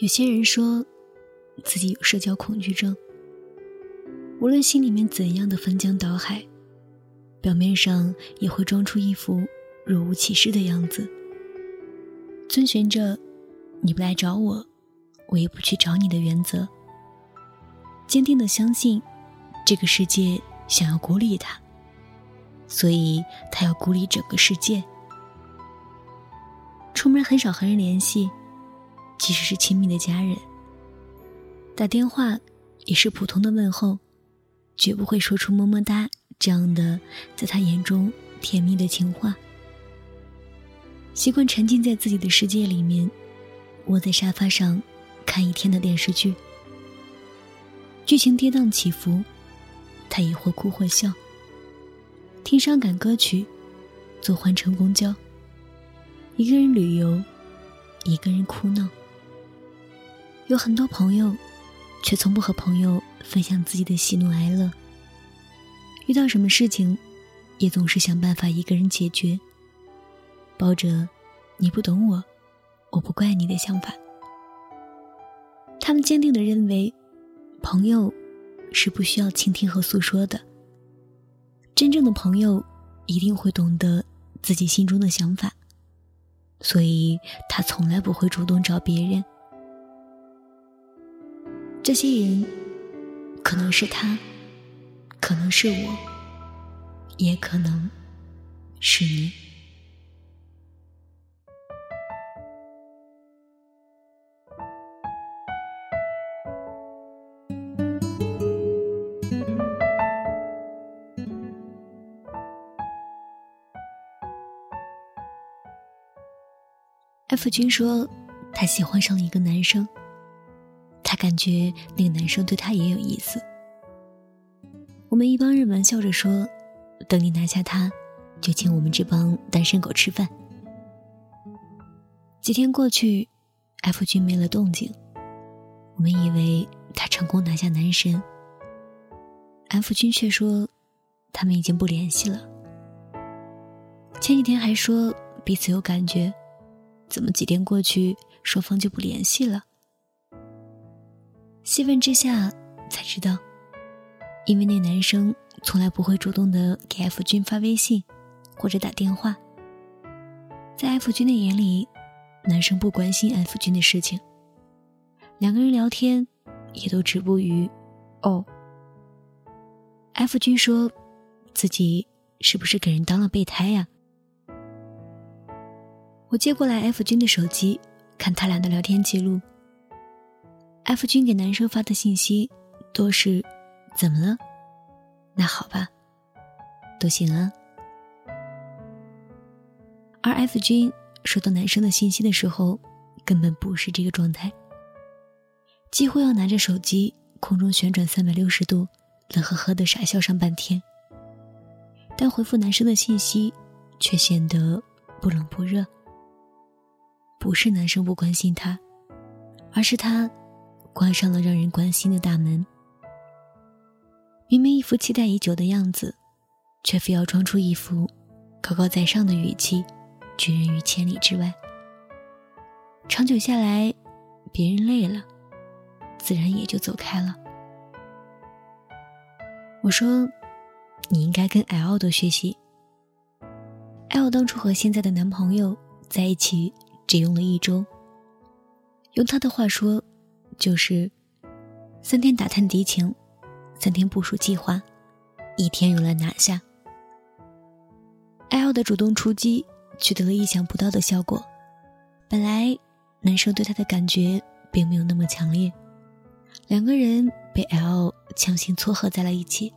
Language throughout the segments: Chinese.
有些人说自己有社交恐惧症，无论心里面怎样的翻江倒海，表面上也会装出一副若无其事的样子，遵循着“你不来找我，我也不去找你”的原则，坚定的相信这个世界想要孤立他，所以他要孤立整个世界。出门很少和人联系。即使是亲密的家人，打电话也是普通的问候，绝不会说出“么么哒”这样的在他眼中甜蜜的情话。习惯沉浸在自己的世界里面，窝在沙发上看一天的电视剧，剧情跌宕起伏，他也或哭或笑。听伤感歌曲，坐换乘公交，一个人旅游，一个人哭闹。有很多朋友，却从不和朋友分享自己的喜怒哀乐。遇到什么事情，也总是想办法一个人解决。抱着“你不懂我，我不怪你”的想法。他们坚定的认为，朋友是不需要倾听和诉说的。真正的朋友一定会懂得自己心中的想法，所以他从来不会主动找别人。这些人，可能是他，可能是我，也可能是你。F 君说，他喜欢上了一个男生。感觉那个男生对他也有意思。我们一帮人玩笑着说：“等你拿下他，就请我们这帮单身狗吃饭。”几天过去，F 君没了动静，我们以为他成功拿下男神。F 君却说，他们已经不联系了。前几天还说彼此有感觉，怎么几天过去，双方就不联系了？细问之下，才知道，因为那男生从来不会主动的给 F 君发微信或者打电话，在 F 君的眼里，男生不关心 F 君的事情，两个人聊天也都止步于“哦”。F 君说自己是不是给人当了备胎呀？我接过来 F 君的手机，看他俩的聊天记录。F 君给男生发的信息多是“怎么了？那好吧，都行啊。”而 F 君收到男生的信息的时候，根本不是这个状态，几乎要拿着手机空中旋转三百六十度，乐呵呵的傻笑上半天。但回复男生的信息却显得不冷不热。不是男生不关心他，而是他。关上了让人关心的大门。明明一副期待已久的样子，却非要装出一副高高在上的语气，拒人于千里之外。长久下来，别人累了，自然也就走开了。我说，你应该跟 L 多学习。L 当初和现在的男朋友在一起只用了一周，用他的话说。就是三天打探敌情，三天部署计划，一天用来拿下。L 的主动出击取得了意想不到的效果。本来男生对她的感觉并没有那么强烈，两个人被 L 强行撮合在了一起。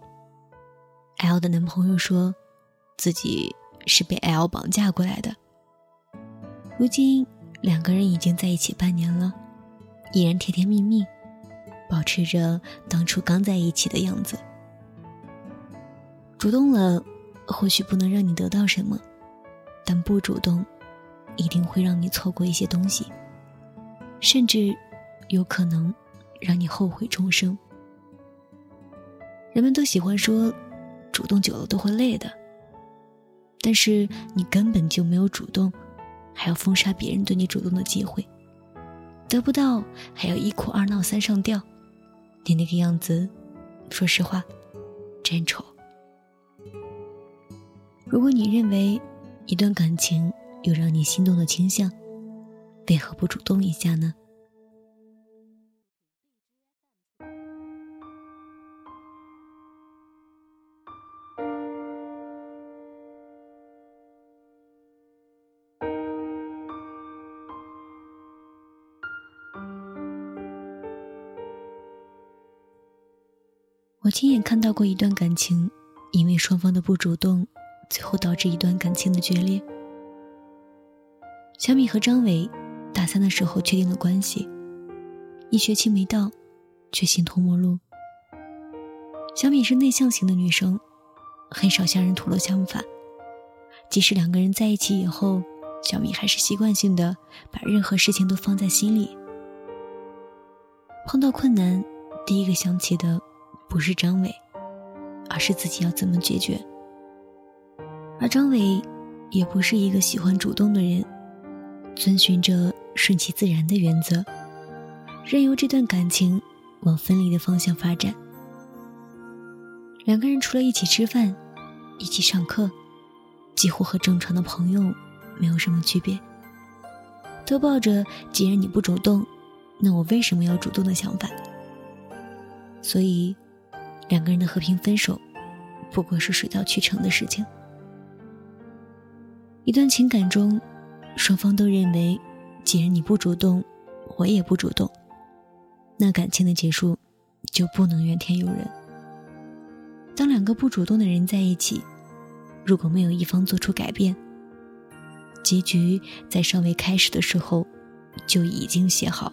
L 的男朋友说，自己是被 L 绑架过来的。如今两个人已经在一起半年了。依然甜甜蜜蜜，保持着当初刚在一起的样子。主动了，或许不能让你得到什么，但不主动，一定会让你错过一些东西，甚至有可能让你后悔终生。人们都喜欢说，主动久了都会累的，但是你根本就没有主动，还要封杀别人对你主动的机会。得不到还要一哭二闹三上吊，你那个样子，说实话，真丑。如果你认为一段感情有让你心动的倾向，为何不主动一下呢？亲眼看到过一段感情，因为双方的不主动，最后导致一段感情的决裂。小米和张伟大三的时候确定了关系，一学期没到，却形同陌路。小米是内向型的女生，很少向人吐露想法，即使两个人在一起以后，小米还是习惯性的把任何事情都放在心里。碰到困难，第一个想起的。不是张伟，而是自己要怎么解决。而张伟也不是一个喜欢主动的人，遵循着顺其自然的原则，任由这段感情往分离的方向发展。两个人除了一起吃饭、一起上课，几乎和正常的朋友没有什么区别，都抱着“既然你不主动，那我为什么要主动”的想法，所以。两个人的和平分手，不过是水到渠成的事情。一段情感中，双方都认为，既然你不主动，我也不主动，那感情的结束就不能怨天尤人。当两个不主动的人在一起，如果没有一方做出改变，结局在尚未开始的时候就已经写好。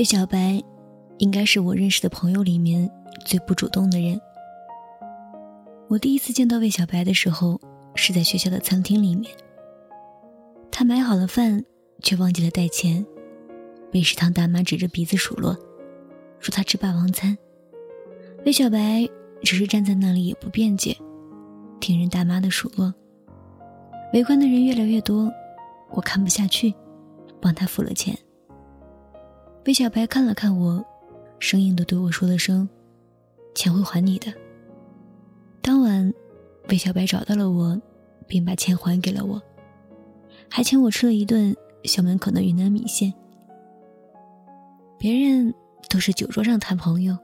魏小白，应该是我认识的朋友里面最不主动的人。我第一次见到魏小白的时候，是在学校的餐厅里面。他买好了饭，却忘记了带钱。被食堂大妈指着鼻子数落，说他吃霸王餐。魏小白只是站在那里也不辩解，听人大妈的数落。围观的人越来越多，我看不下去，帮他付了钱。魏小白看了看我，生硬的对我说了声：“钱会还你的。”当晚，魏小白找到了我，并把钱还给了我，还请我吃了一顿校门口的云南米线。别人都是酒桌上谈朋友，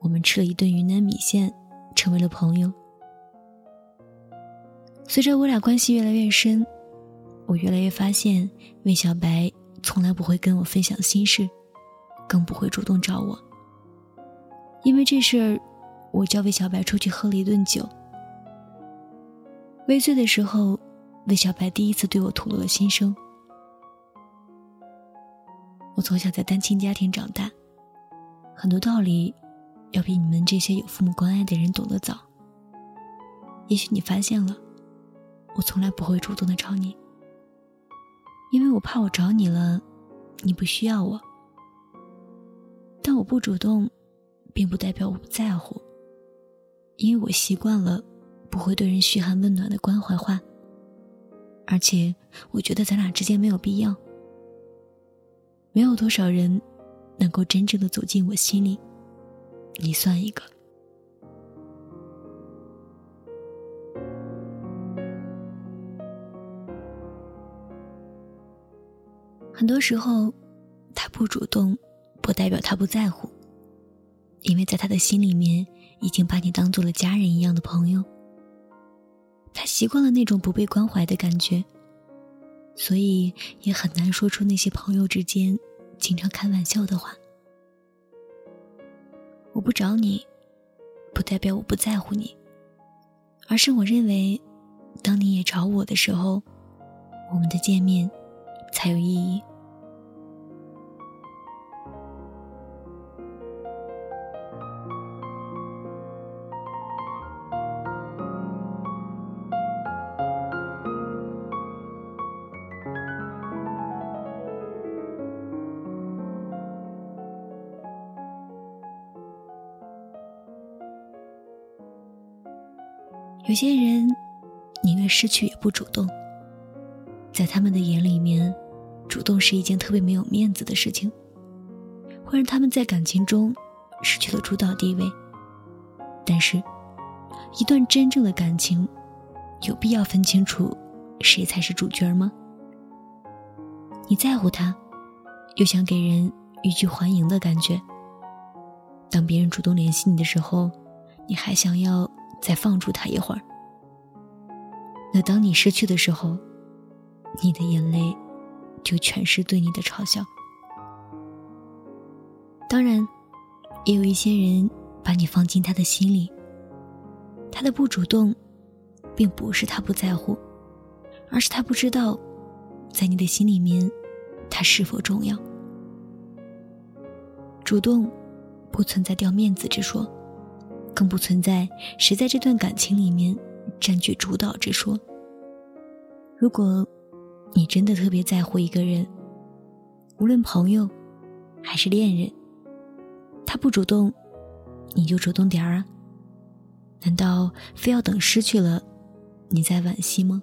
我们吃了一顿云南米线，成为了朋友。随着我俩关系越来越深，我越来越发现魏小白。从来不会跟我分享心事，更不会主动找我。因为这事儿，我叫魏小白出去喝了一顿酒。微醉的时候，魏小白第一次对我吐露了心声。我从小在单亲家庭长大，很多道理要比你们这些有父母关爱的人懂得早。也许你发现了，我从来不会主动的找你。因为我怕我找你了，你不需要我。但我不主动，并不代表我不在乎。因为我习惯了不会对人嘘寒问暖的关怀话，而且我觉得咱俩之间没有必要。没有多少人能够真正的走进我心里，你算一个。很多时候，他不主动，不代表他不在乎，因为在他的心里面，已经把你当做了家人一样的朋友。他习惯了那种不被关怀的感觉，所以也很难说出那些朋友之间经常开玩笑的话。我不找你，不代表我不在乎你，而是我认为，当你也找我的时候，我们的见面才有意义。有些人宁愿失去也不主动，在他们的眼里面，主动是一件特别没有面子的事情，会让他们在感情中失去了主导地位。但是，一段真正的感情，有必要分清楚谁才是主角吗？你在乎他，又想给人欲拒还迎的感觉。当别人主动联系你的时候，你还想要。再放住他一会儿。那当你失去的时候，你的眼泪就全是对你的嘲笑。当然，也有一些人把你放进他的心里。他的不主动，并不是他不在乎，而是他不知道，在你的心里面，他是否重要。主动，不存在掉面子之说。更不存在谁在这段感情里面占据主导之说。如果你真的特别在乎一个人，无论朋友还是恋人，他不主动，你就主动点儿啊？难道非要等失去了，你再惋惜吗？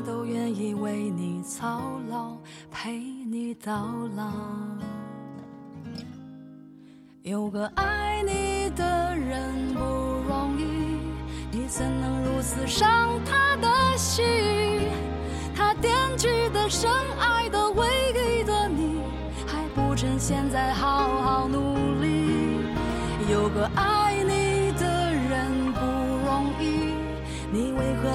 都愿意为你操劳，陪你到老。有个爱你的人不容易，你怎能如此伤他的心？他惦记的、深爱的、唯一的你，还不趁现在好好努力。有个爱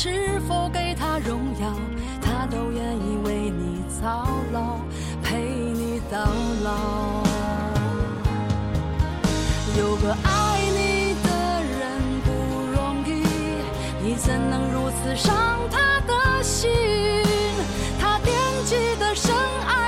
是否给他荣耀，他都愿意为你操劳，陪你到老。有个爱你的人不容易，你怎能如此伤他的心？他惦记的、深爱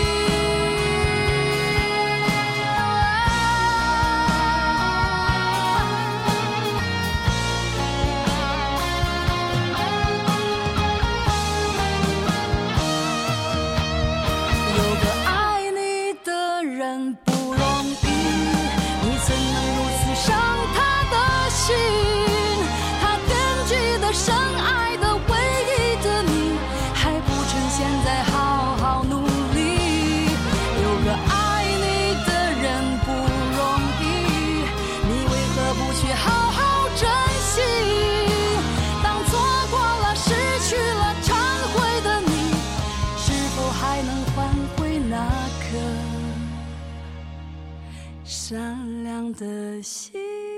能换回那颗善良的心。